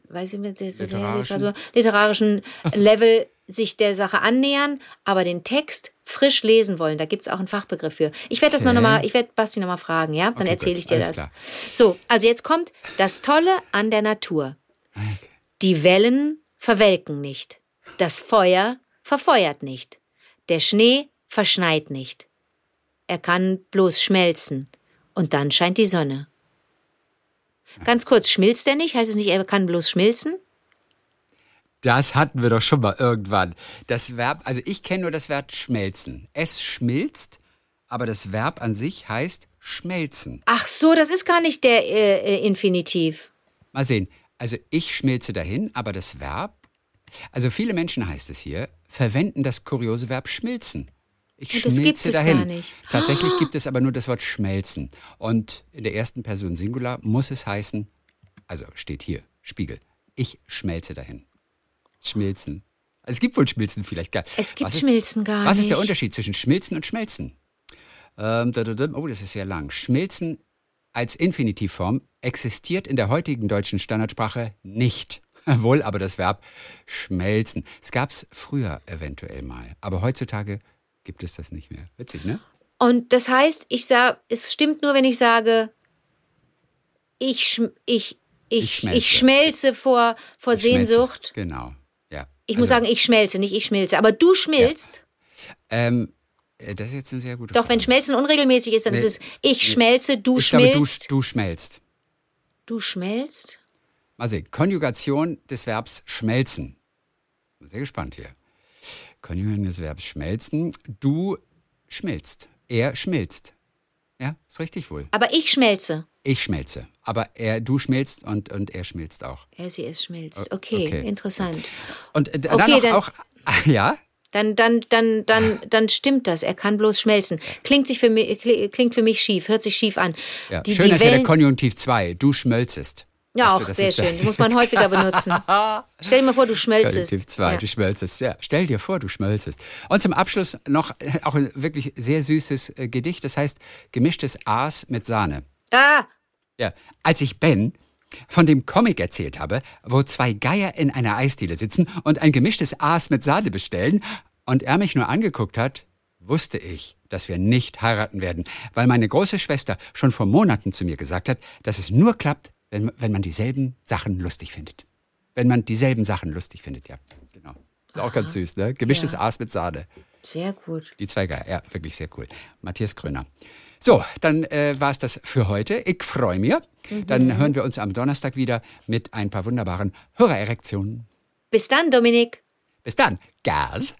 weiß ich nicht, Literarischen. Literarischen Level sich der Sache annähern, aber den Text frisch lesen wollen. Da gibt es auch einen Fachbegriff für. Ich werde das mal nochmal, ich werde Basti nochmal fragen, ja? Dann Okay, erzähle ich dir das. klar. So, also jetzt kommt das Tolle an der Natur. Okay. Die Wellen verwelken nicht. Das Feuer verfeuert nicht. Der Schnee verschneit nicht. Er kann bloß schmelzen. Und dann scheint die Sonne. Ganz kurz, schmilzt er nicht? Heißt es nicht, er kann bloß schmilzen? Das hatten wir doch schon mal irgendwann. Das Verb, also ich kenne nur das Verb schmelzen. Es schmilzt, aber das Verb an sich heißt schmelzen. Ach so, das ist gar nicht der äh, äh, Infinitiv. Mal sehen. Also ich schmilze dahin, aber das Verb, also viele Menschen heißt es hier, verwenden das kuriose Verb schmilzen. Ich Und das gibt es dahin. gar nicht. Tatsächlich gibt es aber nur das Wort schmelzen. Und in der ersten Person Singular muss es heißen, also steht hier, Spiegel, ich schmelze dahin. Schmilzen. Also es gibt wohl Schmilzen vielleicht gar Es gibt Was ist- Schmilzen gar Was nicht. ist der Unterschied zwischen Schmilzen und Schmelzen? Ähm, oh, das ist sehr lang. Schmilzen als Infinitivform existiert in der heutigen deutschen Standardsprache nicht. Wohl aber das Verb schmelzen. Es gab es früher eventuell mal, aber heutzutage gibt es das nicht mehr. Witzig, ne? Und das heißt, ich sag, es stimmt nur, wenn ich sage, ich, ich, ich, Ich ich, schmelze. schmelze vor, vor Schmelzen. Sehnsucht. Genau, ja. Ich muss sagen, ich schmelze, nicht ich schmilze. Aber du schmilzt. Ähm, äh, das ist jetzt eine sehr gute Doch, Frage. wenn Schmelzen unregelmäßig ist, dann Nee. ist es ich schmelze, du ich glaube, du, schmilzt. du schmelzt. du schmelzt? Mal sehen. Konjugation des Verbs schmelzen. Sehr gespannt hier. Konjugation des Verbs schmelzen. Du schmilzt. Er schmilzt. Ja, ist richtig wohl. Aber ich schmelze. Ich schmelze. Aber er, du schmilzt und, und er schmilzt auch. Er, sie, es schmilzt. Okay, okay. interessant. Und äh, dann Okay, noch dann- auch. Ja? Dann, dann, dann, dann, dann stimmt das. Er kann bloß schmelzen. Klingt, sich für mich, kli- klingt für mich schief, hört sich schief an. ja. Die, Schön die ist ja der Konjunktiv 2. Du schmelzest. ja, Weißt auch du, sehr schön. Das muss man häufiger benutzen. Stell dir mal vor, du schmelzest. Konjunktiv 2, Ja. du schmelzest. Ja, stell dir vor, du schmelzest. Und zum Abschluss noch äh, auch ein wirklich sehr süßes äh, Gedicht, das heißt Gemischtes Aas mit Sahne. Ah! Ja, als ich Ben von dem Comic erzählt habe, wo zwei Geier in einer Eisdiele sitzen und ein gemischtes Aas mit Sahne bestellen, und er mich nur angeguckt hat, wusste ich, dass wir nicht heiraten werden, weil meine große Schwester schon vor Monaten zu mir gesagt hat, dass es nur klappt, wenn, wenn man dieselben Sachen lustig findet. Wenn man dieselben Sachen lustig findet, ja. Genau. Ist auch ganz süß, ne? Gemischtes Ja. Aas mit Sahne. Sehr gut. Die zwei Geier, ja, wirklich sehr cool. Matthias Kröner. So, dann äh, war es das für heute. Ich freue mich. Dann hören wir uns am Donnerstag wieder mit ein paar wunderbaren Hörererektionen. Bis dann, Dominik. Bis dann. Gas.